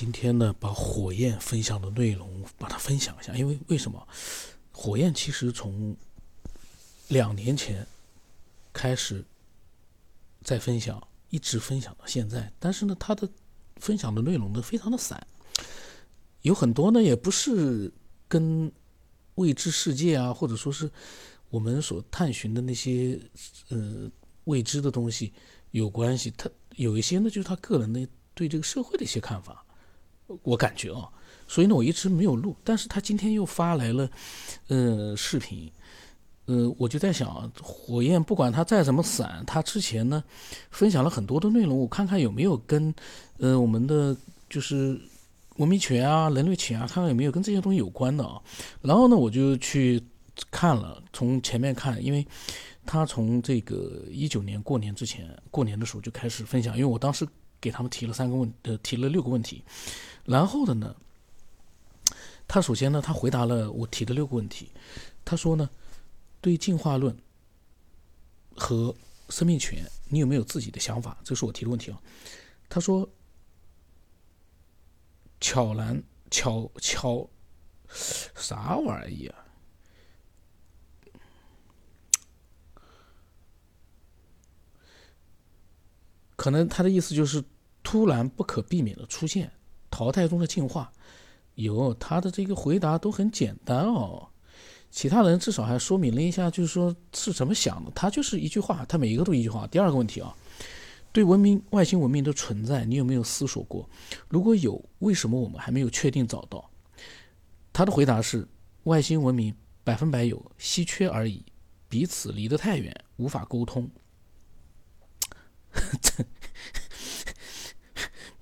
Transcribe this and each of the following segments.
今天呢，把火焰分享的内容把它分享一下，因为为什么？火焰其实从两年前开始在分享，一直分享到现在，但是呢，它的分享的内容呢非常的散，有很多呢也不是跟未知世界啊，或者说是我们所探寻的那些呃未知的东西有关系，他有一些呢就是他个人的对这个社会的一些看法。我感觉啊，所以呢，我一直没有录。但是他今天又发来了，呃，视频，呃，我就在想，火焰不管他再怎么散，他之前呢，分享了很多的内容，我看看有没有跟，呃，我们的就是文明权啊、人类权啊，看看有没有跟这些东西有关的啊。然后呢，我就去看了，从前面看，因为他从这个一九年过年之前，过年的时候就开始分享，因为我当时给他们提了三个问，呃，提了六个问题。然后的呢，他首先呢，他回答了我提的六个问题。他说呢，对进化论和生命权，你有没有自己的想法？这是我提的问题啊。他说，巧兰巧巧啥玩意儿？可能他的意思就是突然不可避免的出现。淘汰中的进化，有他的这个回答都很简单哦。其他人至少还说明了一下，就是说是怎么想的。他就是一句话，他每一个都一句话。第二个问题啊，对文明外星文明的存在，你有没有思索过？如果有，为什么我们还没有确定找到？他的回答是：外星文明百分百有，稀缺而已，彼此离得太远，无法沟通。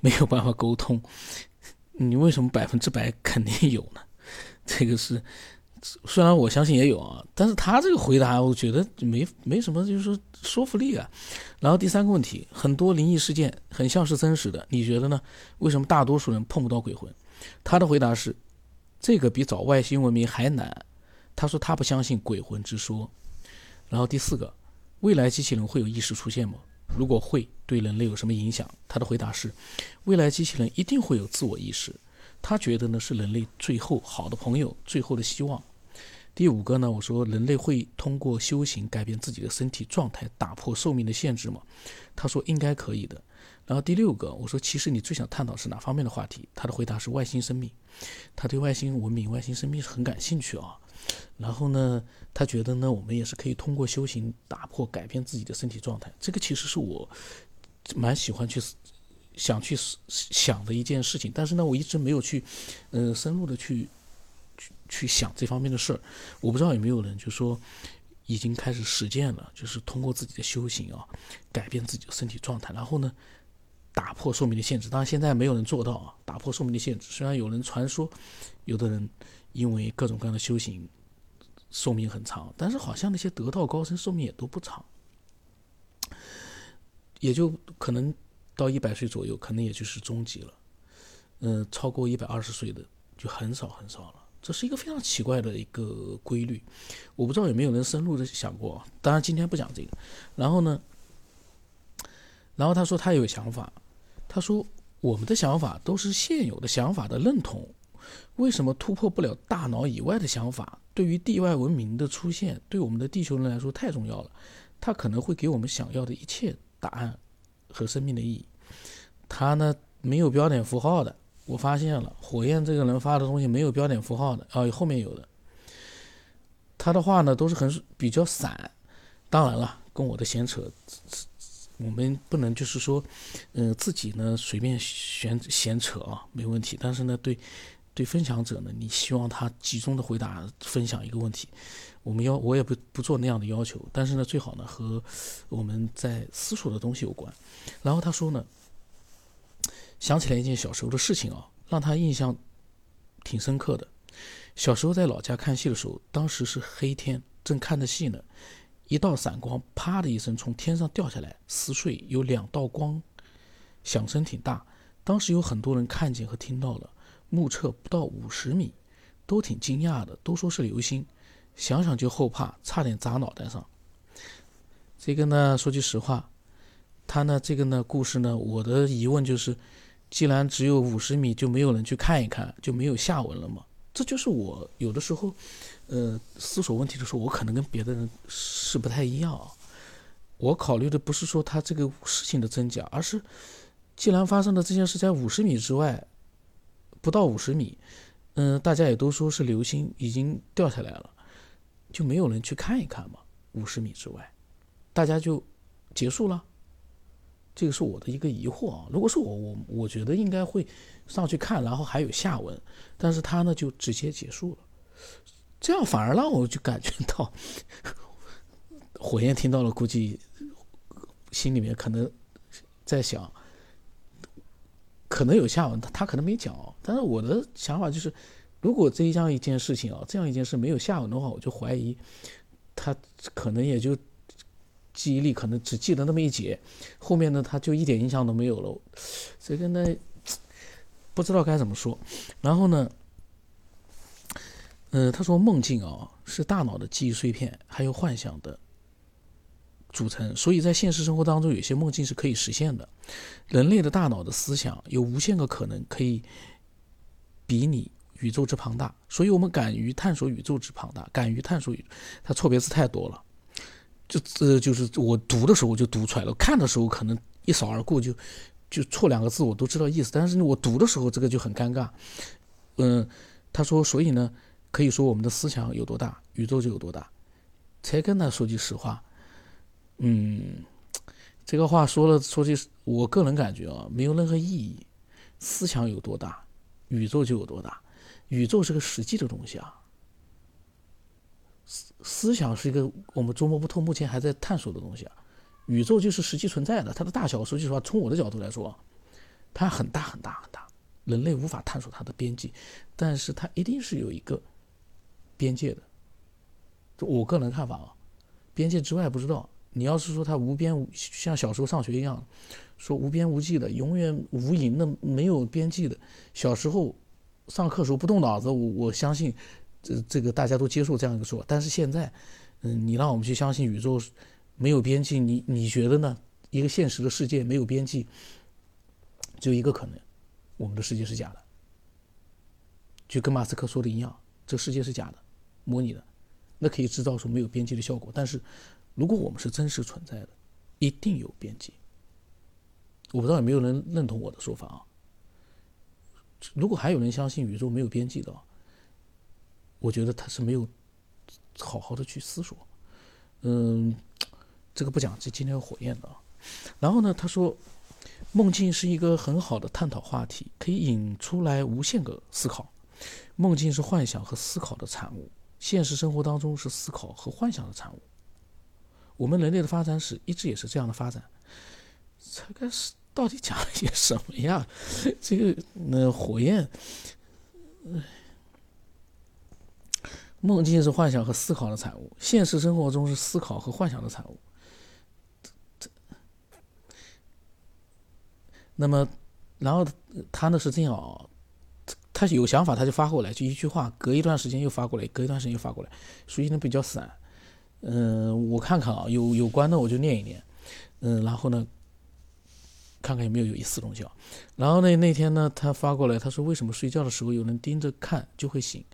没有办法沟通，你为什么百分之百肯定有呢？这个是，虽然我相信也有啊，但是他这个回答我觉得没没什么，就是说说服力啊。然后第三个问题，很多灵异事件很像是真实的，你觉得呢？为什么大多数人碰不到鬼魂？他的回答是，这个比找外星文明还难。他说他不相信鬼魂之说。然后第四个，未来机器人会有意识出现吗？如果会对人类有什么影响？他的回答是：未来机器人一定会有自我意识。他觉得呢是人类最后好的朋友，最后的希望。第五个呢，我说人类会通过修行改变自己的身体状态，打破寿命的限制吗？他说应该可以的。然后第六个，我说其实你最想探讨是哪方面的话题？他的回答是外星生命。他对外星文明、外星生命很感兴趣啊。然后呢，他觉得呢，我们也是可以通过修行打破、改变自己的身体状态。这个其实是我蛮喜欢去想去想的一件事情。但是呢，我一直没有去，呃，深入的去去去想这方面的事儿。我不知道有没有人就说已经开始实践了，就是通过自己的修行啊，改变自己的身体状态，然后呢，打破寿命的限制。当然，现在没有人做到啊，打破寿命的限制。虽然有人传说，有的人因为各种各样的修行。寿命很长，但是好像那些得道高僧寿命也都不长，也就可能到一百岁左右，可能也就是终极了。嗯，超过一百二十岁的就很少很少了。这是一个非常奇怪的一个规律，我不知道有没有人深入的想过。当然今天不讲这个。然后呢，然后他说他有想法，他说我们的想法都是现有的想法的认同。为什么突破不了大脑以外的想法？对于地外文明的出现，对我们的地球人来说太重要了。它可能会给我们想要的一切答案和生命的意义。他呢没有标点符号的，我发现了。火焰这个人发的东西没有标点符号的，哦，后面有的。他的话呢都是很比较散。当然了，跟我的闲扯，我们不能就是说，嗯，自己呢随便闲闲扯啊，没问题。但是呢，对。对分享者呢，你希望他集中的回答分享一个问题，我们要我也不不做那样的要求，但是呢，最好呢和我们在思索的东西有关。然后他说呢，想起来一件小时候的事情啊，让他印象挺深刻的。小时候在老家看戏的时候，当时是黑天，正看着戏呢，一道闪光啪的一声从天上掉下来，撕碎有两道光，响声挺大。当时有很多人看见和听到了。目测不到五十米，都挺惊讶的，都说是流星，想想就后怕，差点砸脑袋上。这个呢，说句实话，他呢，这个呢，故事呢，我的疑问就是，既然只有五十米，就没有人去看一看，就没有下文了吗？这就是我有的时候，呃，思索问题的时候，我可能跟别的人是不太一样。我考虑的不是说他这个事情的真假，而是既然发生的这件事在五十米之外，不到五十米，嗯，大家也都说是流星已经掉下来了，就没有人去看一看吗？五十米之外，大家就结束了。这个是我的一个疑惑啊。如果是我，我我觉得应该会上去看，然后还有下文，但是他呢就直接结束了，这样反而让我就感觉到。火焰听到了，估计心里面可能在想，可能有下文，他他可能没讲。但是我的想法就是，如果这样一件事情啊，这样一件事没有下文的话，我就怀疑他可能也就记忆力可能只记得那么一节，后面呢他就一点印象都没有了。这个呢不知道该怎么说。然后呢，呃，他说梦境啊是大脑的记忆碎片，还有幻想的。组成，所以在现实生活当中，有些梦境是可以实现的。人类的大脑的思想有无限个可能，可以比拟宇宙之庞大。所以我们敢于探索宇宙之庞大，敢于探索宇，它错别字太多了。就这就是我读的时候我就读出来了，看的时候可能一扫而过，就就错两个字我都知道意思，但是我读的时候这个就很尴尬。嗯，他说，所以呢，可以说我们的思想有多大，宇宙就有多大。才跟他说句实话。嗯，这个话说了，说句我个人感觉啊，没有任何意义。思想有多大，宇宙就有多大。宇宙是个实际的东西啊，思思想是一个我们捉摸不透、目前还在探索的东西啊。宇宙就是实际存在的，它的大小，说句实话，从我的角度来说，它很大很大很大，人类无法探索它的边际，但是它一定是有一个边界的。就我个人看法啊，边界之外不知道。你要是说它无边无，像小时候上学一样，说无边无际的，永远无垠的，没有边际的。小时候上课时候不动脑子，我我相信这这个大家都接受这样一个说。但是现在，嗯，你让我们去相信宇宙没有边际，你你觉得呢？一个现实的世界没有边际，只有一个可能，我们的世界是假的，就跟马斯克说的一样，这个世界是假的，模拟的，那可以制造出没有边际的效果，但是。如果我们是真实存在的，一定有边界。我不知道有没有人认同我的说法啊？如果还有人相信宇宙没有边际的，我觉得他是没有好好的去思索。嗯，这个不讲，这今天有火焰的啊。然后呢，他说，梦境是一个很好的探讨话题，可以引出来无限个思考。梦境是幻想和思考的产物，现实生活当中是思考和幻想的产物。我们人类的发展史一直也是这样的发展，这个是到底讲了些什么呀？这个那火焰，梦境是幻想和思考的产物，现实生活中是思考和幻想的产物。那么，然后他呢是这样啊，他有想法他就发过来，就一句话，隔一段时间又发过来，隔一段时间又发过来，所以呢比较散。嗯，我看看啊，有有关的我就念一念，嗯，然后呢，看看有没有有意思东西啊。然后呢，那天呢，他发过来，他说为什么睡觉的时候有人盯着看就会醒？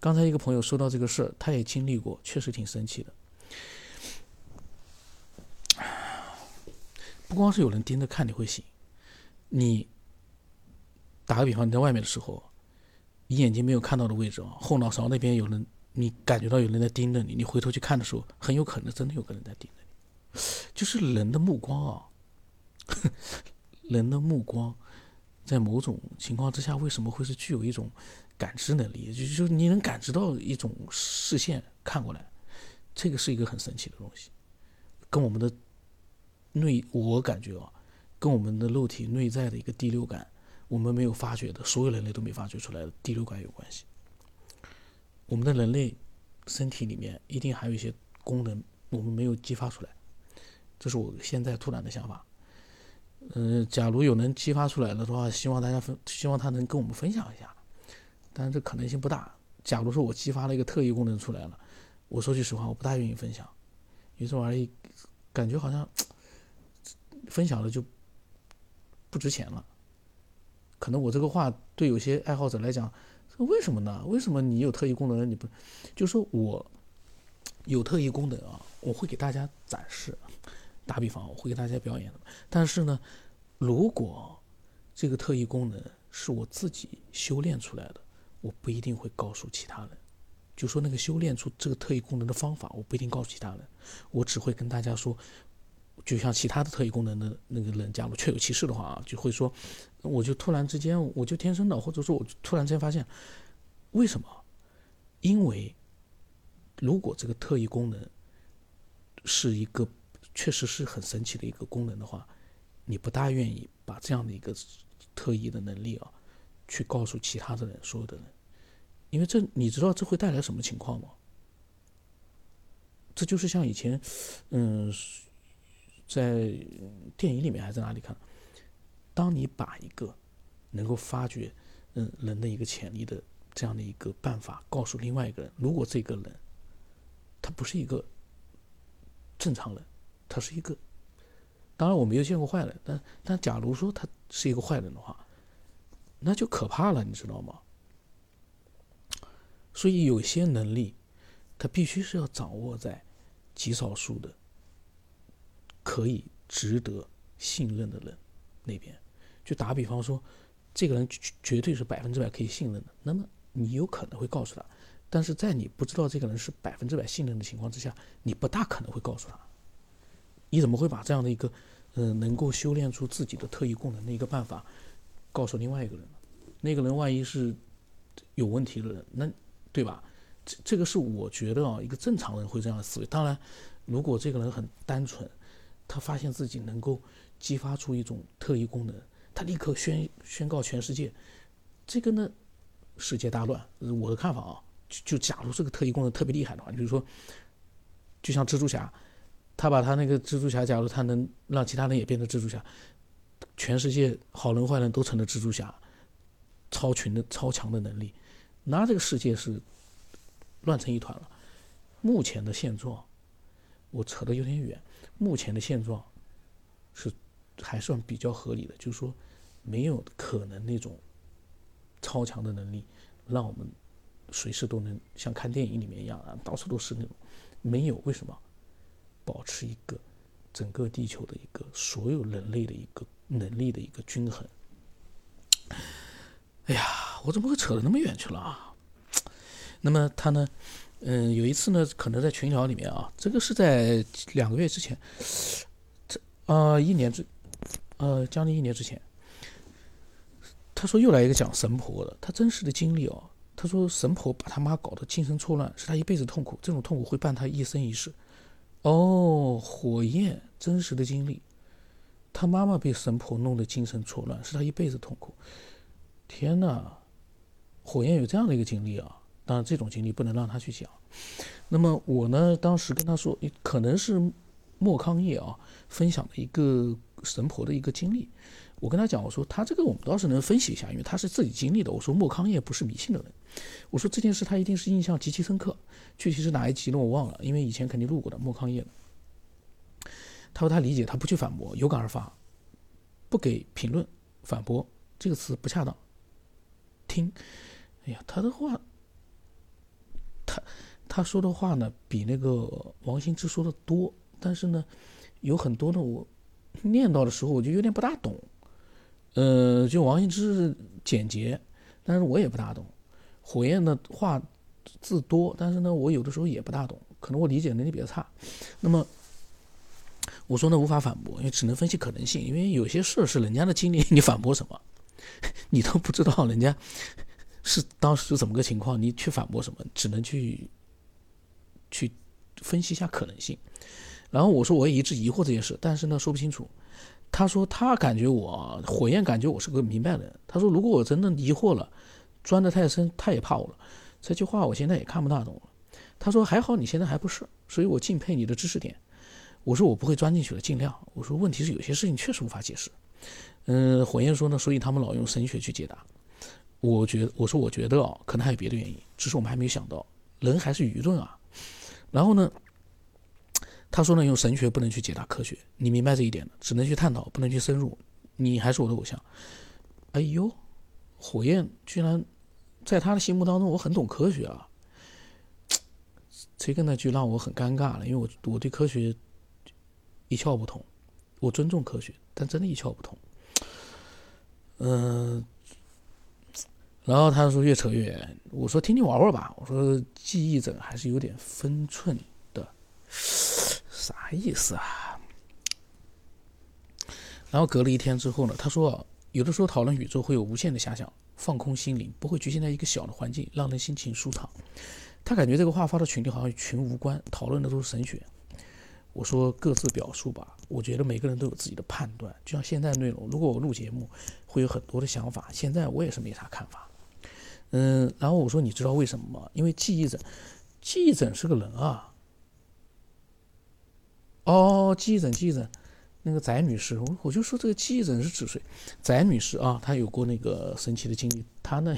刚才一个朋友说到这个事儿，他也经历过，确实挺生气的。不光是有人盯着看你会醒，你打个比方，你在外面的时候，你眼睛没有看到的位置啊，后脑勺那边有人。你感觉到有人在盯着你，你回头去看的时候，很有可能真的有个人在盯着你。就是人的目光啊，人的目光，在某种情况之下，为什么会是具有一种感知能力？就就你能感知到一种视线看过来，这个是一个很神奇的东西，跟我们的内，我感觉啊，跟我们的肉体内在的一个第六感，我们没有发觉的，所有人类都没发觉出来的第六感有关系。我们的人类身体里面一定还有一些功能，我们没有激发出来，这是我现在突然的想法。嗯，假如有能激发出来的话，希望大家分，希望他能跟我们分享一下。但是这可能性不大。假如说我激发了一个特异功能出来了，我说句实话，我不大愿意分享，因为这玩意感觉好像分享了就不值钱了。可能我这个话对有些爱好者来讲，为什么呢？为什么你有特异功能你不？就说我有特异功能啊，我会给大家展示。打比方，我会给大家表演的。但是呢，如果这个特异功能是我自己修炼出来的，我不一定会告诉其他人。就说那个修炼出这个特异功能的方法，我不一定告诉其他人，我只会跟大家说。就像其他的特异功能的那个人，假如确有其事的话啊，就会说，我就突然之间我就天生的，或者说我突然之间发现，为什么？因为如果这个特异功能是一个确实是很神奇的一个功能的话，你不大愿意把这样的一个特异的能力啊，去告诉其他的人，所有的人，因为这你知道这会带来什么情况吗？这就是像以前，嗯。在电影里面还是哪里看？当你把一个能够发掘嗯人的一个潜力的这样的一个办法告诉另外一个人，如果这个人他不是一个正常人，他是一个，当然我没有见过坏人，但但假如说他是一个坏人的话，那就可怕了，你知道吗？所以有些能力，他必须是要掌握在极少数的。可以值得信任的人那边，就打比方说，这个人绝对是百分之百可以信任的，那么你有可能会告诉他，但是在你不知道这个人是百分之百信任的情况之下，你不大可能会告诉他。你怎么会把这样的一个，嗯，能够修炼出自己的特异功能的一个办法，告诉另外一个人呢？那个人万一是有问题的人，那对吧？这这个是我觉得啊，一个正常人会这样的思维。当然，如果这个人很单纯。他发现自己能够激发出一种特异功能，他立刻宣宣告全世界，这个呢，世界大乱。我的看法啊，就就假如这个特异功能特别厉害的话，比如说，就像蜘蛛侠，他把他那个蜘蛛侠，假如他能让其他人也变成蜘蛛侠，全世界好人坏人都成了蜘蛛侠，超群的超强的能力，那这个世界是乱成一团了。目前的现状，我扯得有点远。目前的现状是还算比较合理的，就是说没有可能那种超强的能力让我们随时都能像看电影里面一样啊，到处都是那种没有。为什么？保持一个整个地球的一个所有人类的一个能力的一个均衡。哎呀，我怎么会扯得那么远去了啊？那么他呢？嗯，有一次呢，可能在群聊里面啊，这个是在两个月之前，这呃一年之，呃将近一年之前，他说又来一个讲神婆的，他真实的经历哦，他说神婆把他妈搞得精神错乱，是他一辈子痛苦，这种痛苦会伴他一生一世。哦，火焰真实的经历，他妈妈被神婆弄得精神错乱，是他一辈子痛苦。天哪，火焰有这样的一个经历啊！当然，这种经历不能让他去讲。那么我呢，当时跟他说，可能是莫康业啊分享的一个神婆的一个经历。我跟他讲，我说他这个我们倒是能分析一下，因为他是自己经历的。我说莫康业不是迷信的人，我说这件事他一定是印象极其深刻。具体是哪一集呢？我忘了，因为以前肯定录过的莫康业。他说他理解，他不去反驳，有感而发，不给评论，反驳这个词不恰当。听，哎呀，他的话。他他说的话呢，比那个王兴之说的多，但是呢，有很多呢我念到的时候，我就有点不大懂。呃，就王兴之简洁，但是我也不大懂。火焰的话字多，但是呢，我有的时候也不大懂，可能我理解能力比较差。那么我说呢，无法反驳，因为只能分析可能性，因为有些事是人家的经历，你反驳什么？你都不知道人家。是当时怎么个情况？你去反驳什么？只能去去分析一下可能性。然后我说我也一直疑惑这件事，但是呢说不清楚。他说他感觉我火焰感觉我是个明白人。他说如果我真的疑惑了，钻得太深，他也怕我了。这句话我现在也看不大懂了。他说还好你现在还不是，所以我敬佩你的知识点。我说我不会钻进去了，尽量。我说问题是有些事情确实无法解释。嗯，火焰说呢，所以他们老用神学去解答。我觉得，我说我觉得啊，可能还有别的原因，只是我们还没有想到。人还是愚钝啊。然后呢，他说呢，用神学不能去解答科学，你明白这一点，只能去探讨，不能去深入。你还是我的偶像。哎呦，火焰居然在他的心目当中，我很懂科学啊。这个呢就让我很尴尬了，因为我我对科学一窍不通，我尊重科学，但真的一窍不通。嗯，然后他说越扯越远，我说听听玩玩吧，我说记忆枕还是有点分寸的，啥意思啊？然后隔了一天之后呢，他说有的时候讨论宇宙会有无限的遐想，放空心灵，不会局限在一个小的环境，让人心情舒畅。他感觉这个话发到群里好像与群无关，讨论的都是神学。我说各自表述吧，我觉得每个人都有自己的判断。就像现在内容，如果我录节目，会有很多的想法。现在我也是没啥看法。嗯，然后我说你知道为什么吗？因为记忆枕，记忆枕是个人啊。哦，记忆枕，记忆枕，那个翟女士，我我就说这个记忆枕是指谁？翟女士啊，她有过那个神奇的经历，她呢。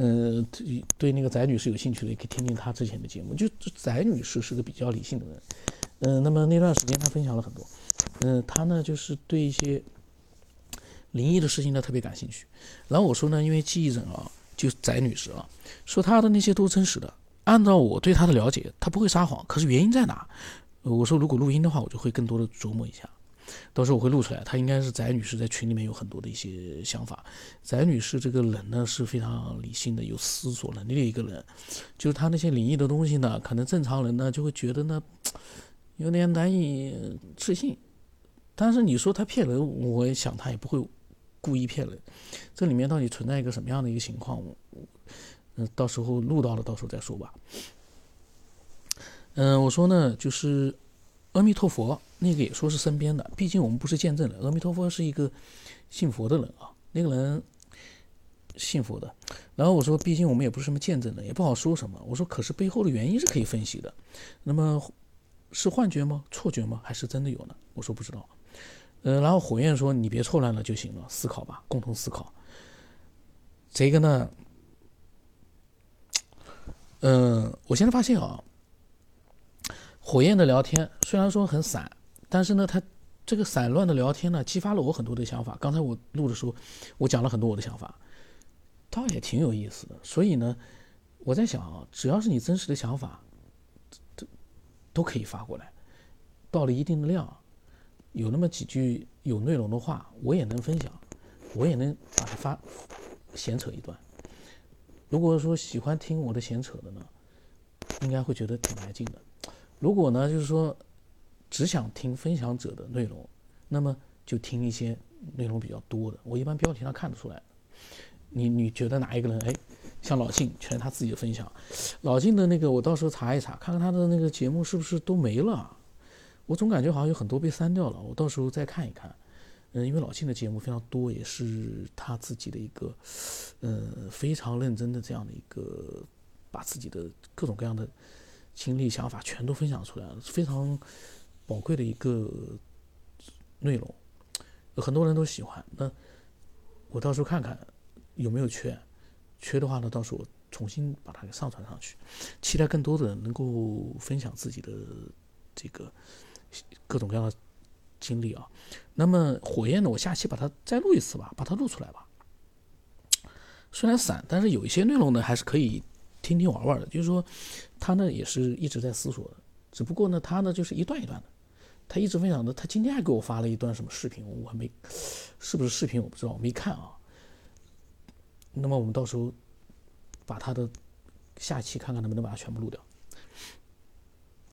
嗯，对对，那个翟女士有兴趣的，可以听听她之前的节目。就翟女士是个比较理性的人，嗯，那么那段时间她分享了很多，嗯，她呢就是对一些灵异的事情呢特别感兴趣。然后我说呢，因为记忆枕啊，就翟女士啊，说她的那些都真实的。按照我对她的了解，她不会撒谎。可是原因在哪？我说如果录音的话，我就会更多的琢磨一下。到时候我会录出来，她应该是翟女士在群里面有很多的一些想法。翟女士这个人呢是非常理性的，有思索能力的一个人。就是她那些灵异的东西呢，可能正常人呢就会觉得呢有点难以置信。但是你说她骗人，我想她也不会故意骗人。这里面到底存在一个什么样的一个情况？嗯，到时候录到了，到时候再说吧。嗯，我说呢，就是阿弥陀佛。那个也说是身边的，毕竟我们不是见证人。阿弥陀佛是一个信佛的人啊，那个人信佛的。然后我说，毕竟我们也不是什么见证人，也不好说什么。我说，可是背后的原因是可以分析的。那么是幻觉吗？错觉吗？还是真的有呢？我说不知道。呃，然后火焰说：“你别错乱了就行了，思考吧，共同思考。”这个呢，嗯，我现在发现啊，火焰的聊天虽然说很散。但是呢，他这个散乱的聊天呢，激发了我很多的想法。刚才我录的时候，我讲了很多我的想法，倒也挺有意思的。所以呢，我在想啊，只要是你真实的想法，都都可以发过来。到了一定的量，有那么几句有内容的话，我也能分享，我也能把它发闲扯一段。如果说喜欢听我的闲扯的呢，应该会觉得挺来劲的。如果呢，就是说。只想听分享者的内容，那么就听一些内容比较多的。我一般标题上看得出来。你你觉得哪一个人？哎，像老静，全是他自己的分享。老静的那个，我到时候查一查，看看他的那个节目是不是都没了。我总感觉好像有很多被删掉了。我到时候再看一看。嗯，因为老庆的节目非常多，也是他自己的一个，呃，非常认真的这样的一个，把自己的各种各样的经历、想法全都分享出来了，非常。宝贵的一个内容，很多人都喜欢。那我到时候看看有没有缺，缺的话呢，到时候我重新把它给上传上去。期待更多的人能够分享自己的这个各种各样的经历啊。那么火焰呢，我下期把它再录一次吧，把它录出来吧。虽然散，但是有一些内容呢还是可以听听玩玩的。就是说，他呢也是一直在思索的，只不过呢他呢就是一段一段的。他一直分享的，他今天还给我发了一段什么视频，我还没，是不是视频我不知道，我没看啊。那么我们到时候把他的下期看看能不能把它全部录掉。